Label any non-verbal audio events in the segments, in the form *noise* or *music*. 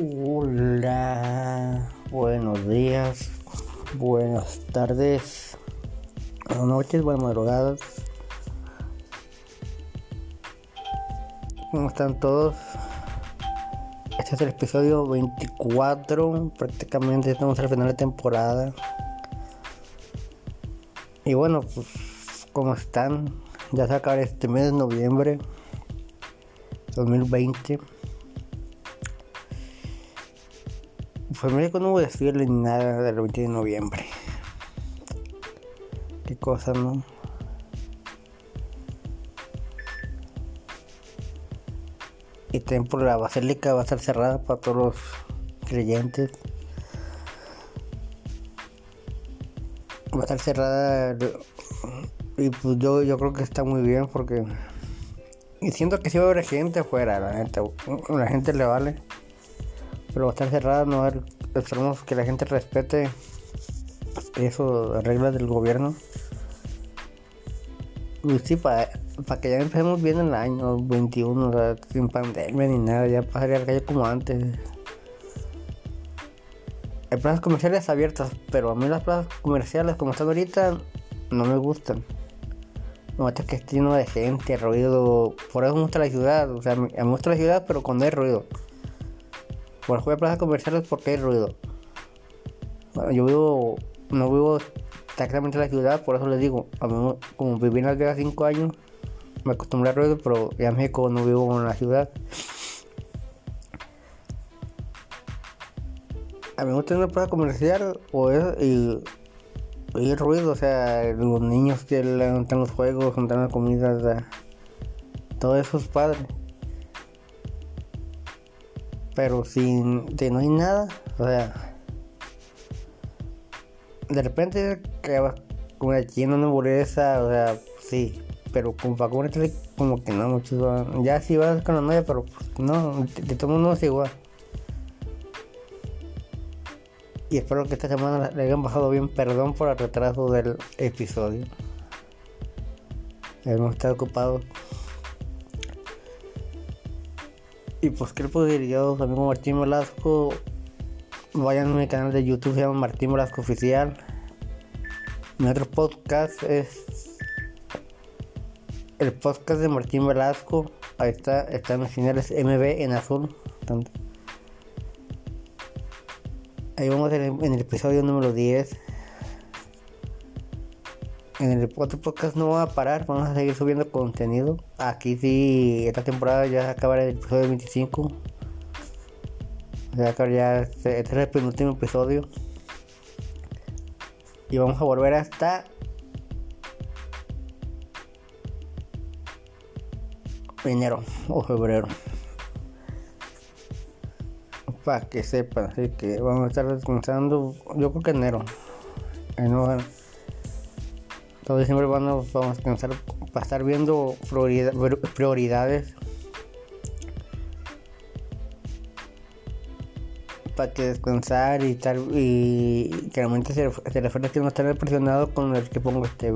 Hola, buenos días, buenas tardes, buenas noches, buenas madrugadas. ¿Cómo están todos? Este es el episodio 24, prácticamente estamos al final de temporada. Y bueno, pues, ¿cómo están? Ya se acaba este mes de noviembre 2020. Mira que no voy a decirle nada del 20 de noviembre. Qué cosa, ¿no? Y también por la basílica va a estar cerrada para todos los creyentes. Va a estar cerrada y pues yo, yo creo que está muy bien porque y siento que si va a haber gente afuera, la gente, la gente le vale. Pero estar cerrada, no ver, esperemos que la gente respete eso, las reglas del gobierno. Y sí, para que ya empecemos bien el año 21, o sea, sin pandemia ni nada, ya pasaría al calle como antes. Hay plazas comerciales abiertas, pero a mí las plazas comerciales como están ahorita no me gustan. Me gusta que esté lleno de gente, ruido. Por eso me gusta la ciudad, o sea, me gusta la ciudad, pero cuando hay ruido. Por jugar plazas comerciales porque hay ruido. Bueno, yo vivo, no vivo exactamente en la ciudad, por eso les digo, a mí, como viví en Las Vegas 5 años, me acostumbré al ruido, pero ya en México no vivo en la ciudad. A mí me gusta una plaza comercial o es, y, y ruido, o sea, los niños que levantan los juegos, levantan la comida, o sea, todo eso es padre. Pero si, no hay nada, o sea, de repente vas con una china, una hamburguesa, o sea, sí, pero con vacunas como que no, muchos van. Ya sí vas con la novia, pero pues, no, de, de todo mundo es igual. Y espero que esta semana le hayan bajado bien. Perdón por el retraso del episodio. Hemos estado ocupados. Y pues, ¿qué le puedo decir yo? Amigo Martín Velasco. Vayan a mi canal de YouTube, se llama Martín Velasco Oficial. Mi otro podcast es el podcast de Martín Velasco. Ahí está, está en los señales MB en azul. Ahí vamos en el episodio número 10. En el otro podcast no va a parar, vamos a seguir subiendo contenido. Aquí sí, esta temporada ya acabará el episodio 25. Ya, ya este, este es el penúltimo episodio. Y vamos a volver hasta enero o febrero. Para que sepan, así que vamos a estar descansando, yo creo que enero. enero todo diciembre vamos, vamos a descansar para estar viendo prioridades. Para que descansar y estar y que realmente se, se refiere a que no estar presionado con el que pongo este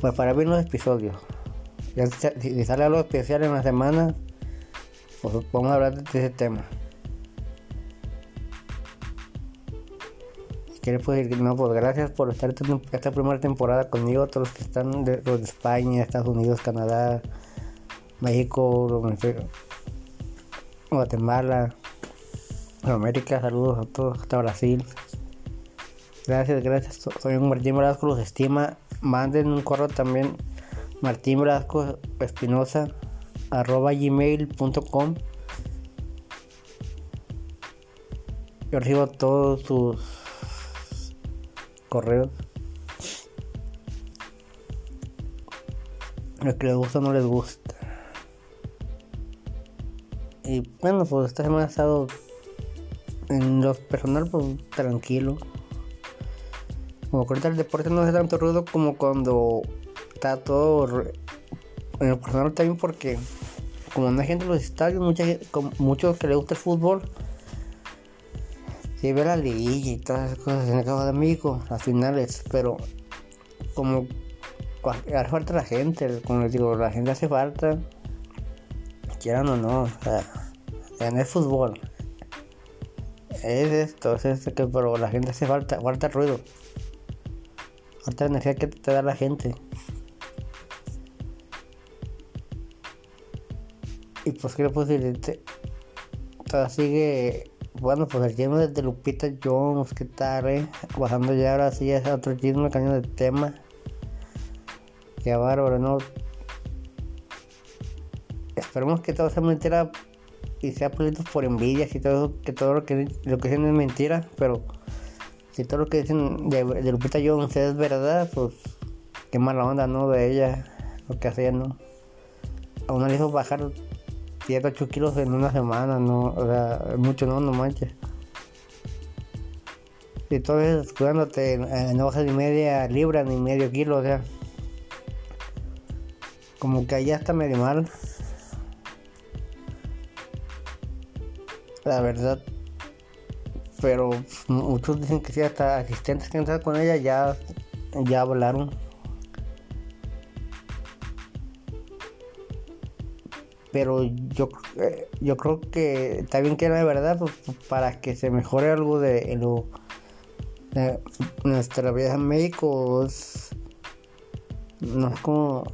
pues para ver los episodios. Ya si sale algo especial en la semana, pues vamos a hablar de ese tema. ¿Qué les puedo decir? No, pues gracias por estar esta primera temporada conmigo, todos los que están de, los de España, Estados Unidos, Canadá, México, Guatemala, América, saludos a todos, hasta Brasil. Gracias, gracias. Soy un Martín Velasco, los estima. Manden un correo también, Martín Velasco Espinosa, arroba gmail.com. Yo recibo todos sus correos. Lo que les gusta no les gusta. Y bueno, pues esta semana ha estado en lo personal pues tranquilo. Como que ahorita el deporte no hace tanto ruido como cuando está todo en lo personal también porque como no hay gente en los estadios, mucha muchos que les gusta el fútbol ve la liguilla y todas esas cosas en el cabo de México, las finales, pero como hace falta la gente, como les digo, la gente hace falta, quieran o no, o sea, en el fútbol. es esto, es esto que pero la gente hace falta, falta ruido. Falta energía que te da la gente. Y pues que puedo decir, sigue, bueno pues el chisme de Lupita Jones, que tal, eh? Bajando ya ahora sí es otro chisme, caño de tema. Qué bárbaro, ¿no? Esperemos que todo sea mentira y sea político por envidias y todo que todo lo que lo que dicen es mentira, pero si todo lo que dicen de, Lupita Jones es verdad, pues qué mala onda, ¿no? De ella, lo que hacía, ¿no? A uno le hizo bajar 7, 8 kilos en una semana, ¿no? O sea, mucho, ¿no? No manches. Si tú ves cuidándote, eh, no bajas ni media libra ni medio kilo, o sea, como que allá está medio mal. La verdad. Pero muchos dicen que sí, hasta asistentes que han con ella ya, ya hablaron. Pero yo, eh, yo creo que bien que de verdad pues, para que se mejore algo de, lo, nuestra vida en no es como.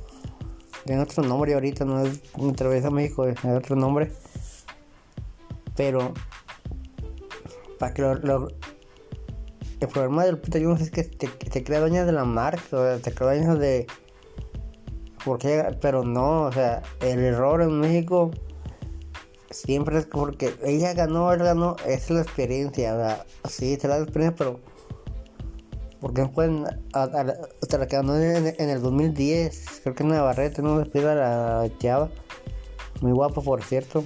Tiene otro nombre ahorita, no es nuestra vida en es otro nombre pero para que lo, el problema del Jones es que te, crea dueña de la marca, o te crea dueña de porque pero no, o sea, el error en México siempre es porque ella ganó, él ganó, es la experiencia, o sea, sí, te la experiencia, pero porque no pueden hasta la que ganó en, el 2010, creo que en Navarrete no despido a la chava, muy guapo por cierto.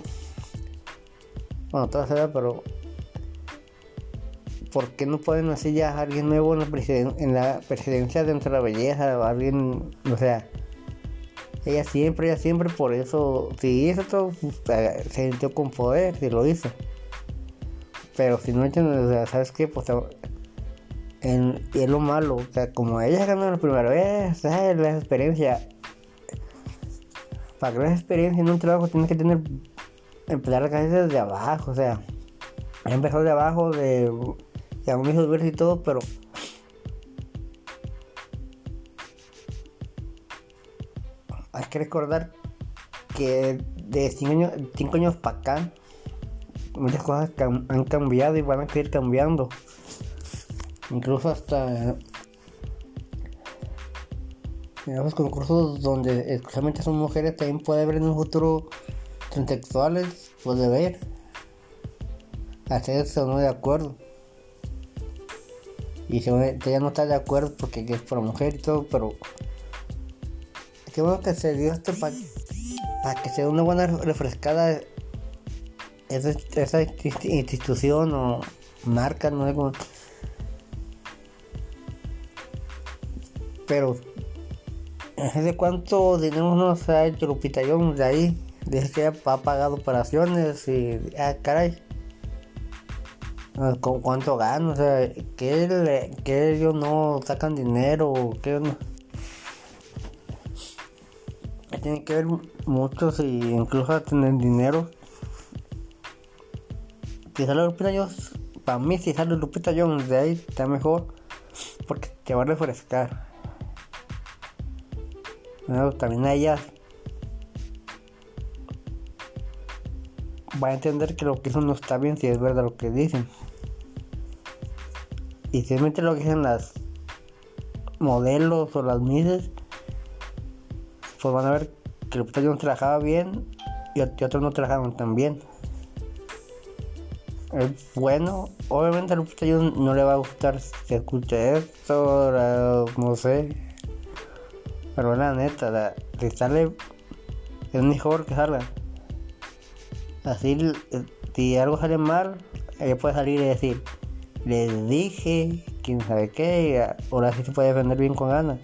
Bueno, toda edad, pero ¿por qué no pueden hacer ya a alguien nuevo en la, en la presidencia dentro de la belleza? alguien, o sea, ella siempre, ella siempre, por eso, si hizo todo, se sintió con poder, si lo hizo. Pero si no ¿sabes qué? Pues en, y es lo malo, o sea, como ella ganó la primera vez, ¿sabes? La experiencia. Para crear experiencia en un trabajo tienes que tener empezar a caer desde abajo, o sea, empezó de abajo, de, de un hijo y todo, pero que recordar que de 5 años, cinco años para acá, muchas cosas han cambiado y van a seguir cambiando. Incluso hasta en los concursos donde exclusivamente son mujeres también puede haber en un futuro transexuales puede ver hacerse o no de acuerdo y si ella no está de acuerdo porque es por mujer y todo pero qué bueno que se dio esto para que sea una buena refrescada esa, esa institución o marca no pero de cuánto dinero nos ha hecho Lupita de ahí Dice que ha pagado operaciones y. Ah, caray. ¿Con cuánto gano? O sea, que ellos no sacan dinero, que no. Tiene que ver muchos y incluso tener dinero. Si sale Lupita Jones, para mí si sale Lupita Jones de ahí está mejor porque te va a refrescar. también a ellas va a entender que lo que hizo no está bien si es verdad lo que dicen. Y si mentira lo que dicen las modelos o las mises, pues van a ver que el no trabajaba bien y otros no trabajaban tan bien. Bueno, obviamente a Lupita no le va a gustar si escucha esto, no sé. Pero la neta, la, si sale, es mejor que salga. Así, si algo sale mal, ella puede salir y decir, les dije, quién sabe qué, ahora sí se puede defender bien con ganas.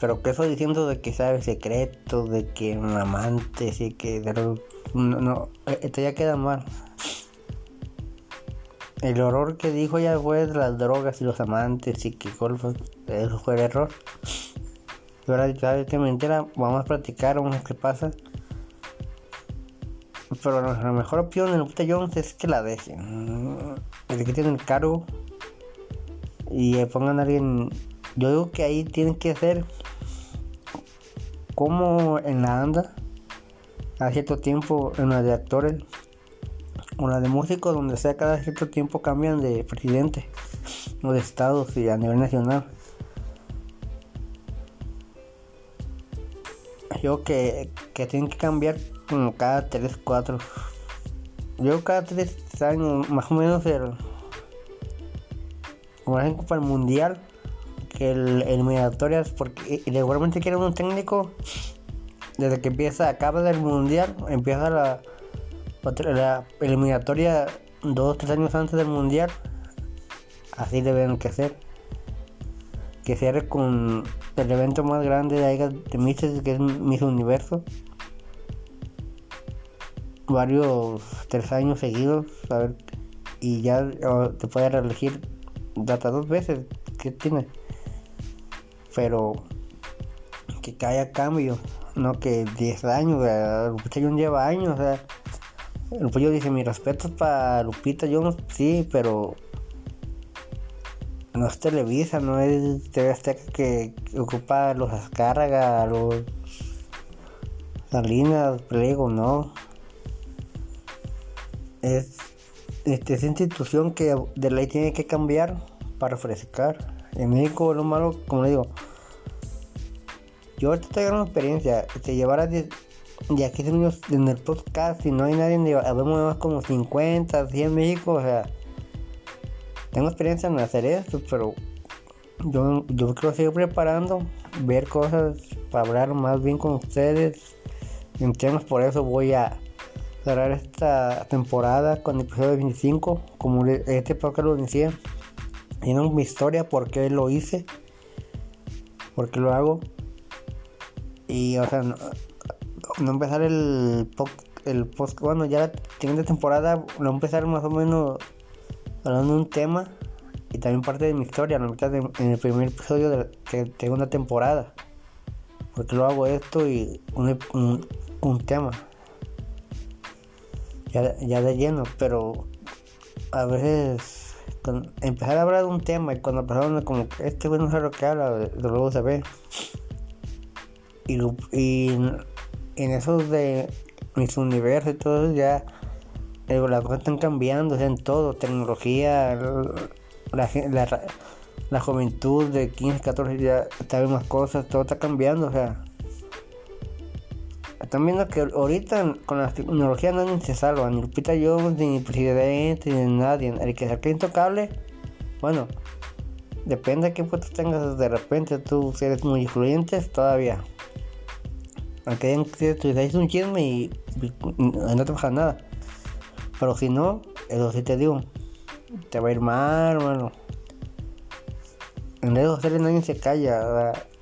Pero que eso diciendo de que sabe secretos, de que un amante, sí que no, no, esto ya queda mal. El horror que dijo ya fue de las drogas y los amantes y que golfos, eso fue el error. Y ahora sabes que mentira, vamos a platicar, vamos a ver qué pasa. Pero la mejor opción en Lupita Jones es que la dejen. El que tienen el cargo y pongan a alguien. Yo digo que ahí tienen que hacer como en la anda a cierto tiempo en la de actores o la de músicos donde sea cada cierto tiempo cambian de presidente o de estados y a nivel nacional. Yo que, que tienen que cambiar como cada 3, 4 yo cada 3 años más o menos el como ejemplo para el mundial que el eliminatorias porque igualmente quieren un técnico desde que empieza acaba del mundial empieza la, la eliminatoria dos tres años antes del mundial. Así deben que hacer que cierre con el evento más grande de, de Mises que es Miss Universo. Varios tres años seguidos a ver y ya te puede reelegir data dos veces que tiene pero que haya cambio no que 10 años Lupita Jones lleva años sea Lupita dice mi respeto para Lupita Jones sí pero no es Televisa, no es TV Azteca que ocupa los Azcárraga, los Salinas, Pliego, no. Es, este, esa institución que de ley tiene que cambiar para refrescar. En México lo malo, como le digo, yo ahorita estoy una experiencia, te llevara de, de aquí en el podcast y no hay nadie, habemos más como 50, 100 en México, o sea, tengo experiencia en hacer esto, pero yo, yo quiero seguir preparando, ver cosas para hablar más bien con ustedes. Entonces por eso voy a cerrar esta temporada con el episodio 25, como este podcast lo decía. Tiene mi historia, por qué lo hice, por qué lo hago. Y, o sea, no, empezar el, el post, bueno, ya la siguiente temporada, no empezar más o menos hablando de un tema y también parte de mi historia, la mitad en el primer episodio de la segunda temporada. Porque lo hago esto y un, un, tema. Ya, ya, de lleno, pero a veces empezar a hablar de un tema y cuando pasaron como este güey no sabe lo que habla, luego se ve. Y, y en esos de mis universos y todo eso ya las cosas están cambiando, en todo, tecnología, la, la, juventud de 15, 14 ya sabe más cosas, todo está cambiando, o sea. Están viendo que ahorita con la tecnología nadie se salva, ni Lupita Jones, ni presidente, ni nadie. El que sea intocable, bueno, depende de qué puesto tengas de repente, tú si eres muy influyente, todavía. Aunque tú un chisme y, no te pasa nada. Pero si no, eso sí te digo, te va a ir mal, hermano. En redes sociales nadie se calla. Quien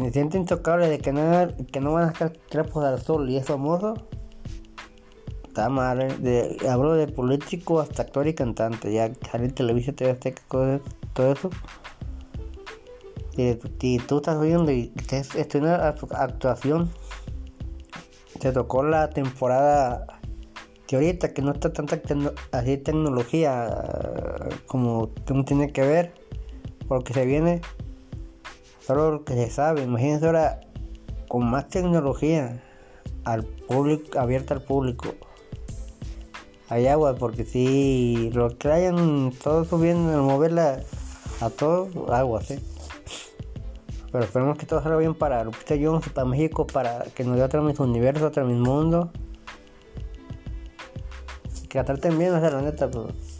se siente intocable de que no, que no van a sacar trapos al sol y es famoso, está mal. ¿eh? hablo de político hasta actor y cantante. Ya sale en televisión, TV Azteca, todo eso. Y, tú estás viendo y estás una actuación. Te tocó la temporada ahorita que no está tanta así tecnología como tiene que ver, porque se viene, solo lo que se sabe, imagínense ahora con más tecnología al público, abierta al público. Hay agua, porque si lo hayan todos subiendo, moverla a todo, agua, sí. Pero esperemos que todo salga bien para Lupita Jones, para México, para que nos dé otro mis universo, otro mis mundo que la traten bien, o la neta, pues.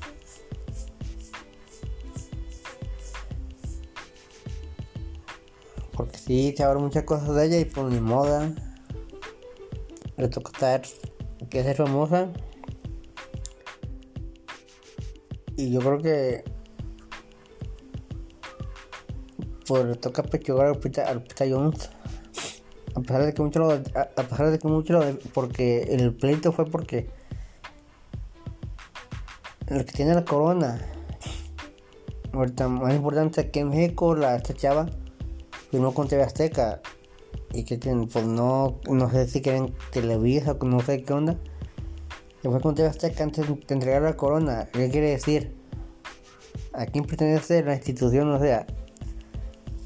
Sí, se hablan muchas cosas de ella y por pues, ni moda. Le toca estar, que ser famosa. Y yo creo que pues le toca pechugar al Pita, al Pita Jones. A pesar de que mucho lo, a, pesar de que mucho porque el pleito fue porque el que tiene la corona. Ahorita más importante aquí en México, la esta chava firmó con TV Azteca. y que pues no, no sé si quieren Televisa, no sé qué onda. Fue con TV Azteca antes de entregar la corona. ¿Qué quiere decir? ¿A quién pertenece la institución? O sea,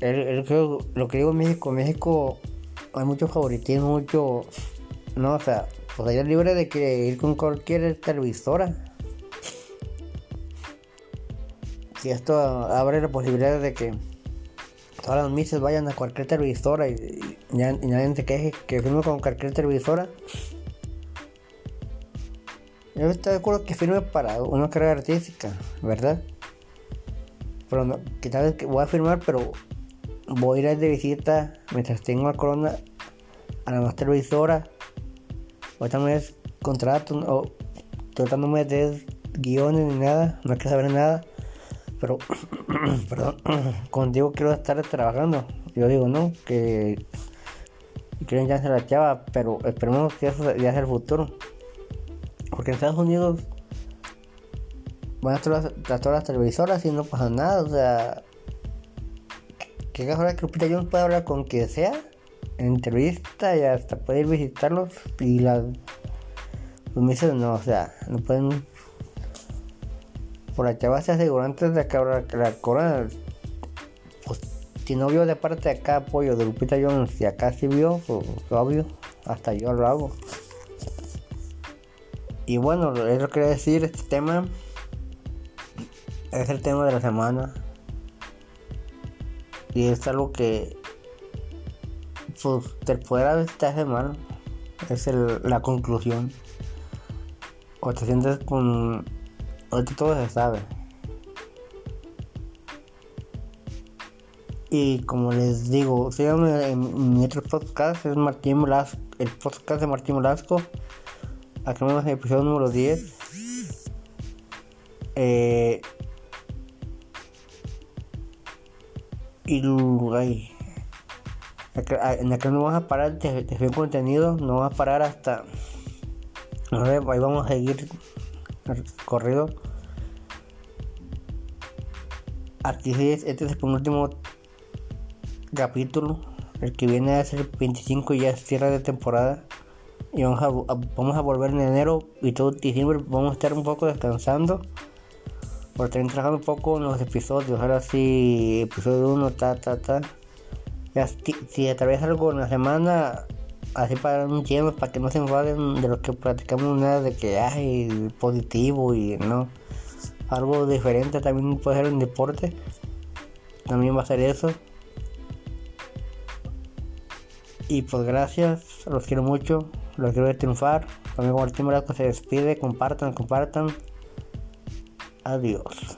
el, creo, lo que digo en México, México hay mucho favoritismo, mucho... No, o sea, pues es libre de que ir con cualquier televisora. Si esto abre la posibilidad de que todas las mises vayan a cualquier televisora y, nadie se queje que firme con cualquier televisora. Yo estoy de acuerdo que firme para una carrera artística, ¿verdad? Pero no, que tal vez que voy a firmar, pero voy a ir de visita mientras tengo la corona a la más televisora. Ahorita no es contrato o tratándome de guiones ni nada, no hay que saber nada. Pero, *coughs* perdón, *coughs* contigo quiero estar trabajando. Yo digo, no, que quieren ya se la chava, pero esperemos que eso ya sea el futuro. Porque en Estados Unidos van a todas las, todas las televisoras y no pasa nada, o sea, que ahora que Lupita Jones puede hablar con quien sea en entrevista y hasta puede ir visitarlos y las los meses no, o sea, no pueden por la chava se asegurantes de que ahora la corona pues si no vio de parte de acá apoyo de Lupita Jones si acá sí vio pues obvio hasta yo lo hago. Y bueno eso quería decir este tema es el tema de la semana. Y es algo que pues te puede esta semana es la conclusión. O te sientes con ahorita todo se sabe. Y como les digo, síganme en mi otro podcast, es Martín Velasco, el podcast de Martín Velasco. Acá vemos el episodio número 10. Eh, y ahí, en acá no vas a parar de, de contenido, no vas a parar hasta. Ahí vamos a seguir corrido. Aquí este es el último capítulo. El que viene a ser el 25 y ya es cierre de temporada. Y vamos a, vamos a volver en enero y todo diciembre vamos a estar un poco descansando. Por estar un poco en los episodios. Ahora sí, episodio 1, ta, ta, ta. Ya, si atraviesa algo en la semana, así para un tiempo, para que no se enfaden de lo que platicamos nada de que hay positivo y no. Algo diferente también puede ser un deporte. También va a ser eso. Y pues gracias, los quiero mucho, los quiero ver triunfar. Amigo Martín Morasco se despide, compartan, compartan. Adiós.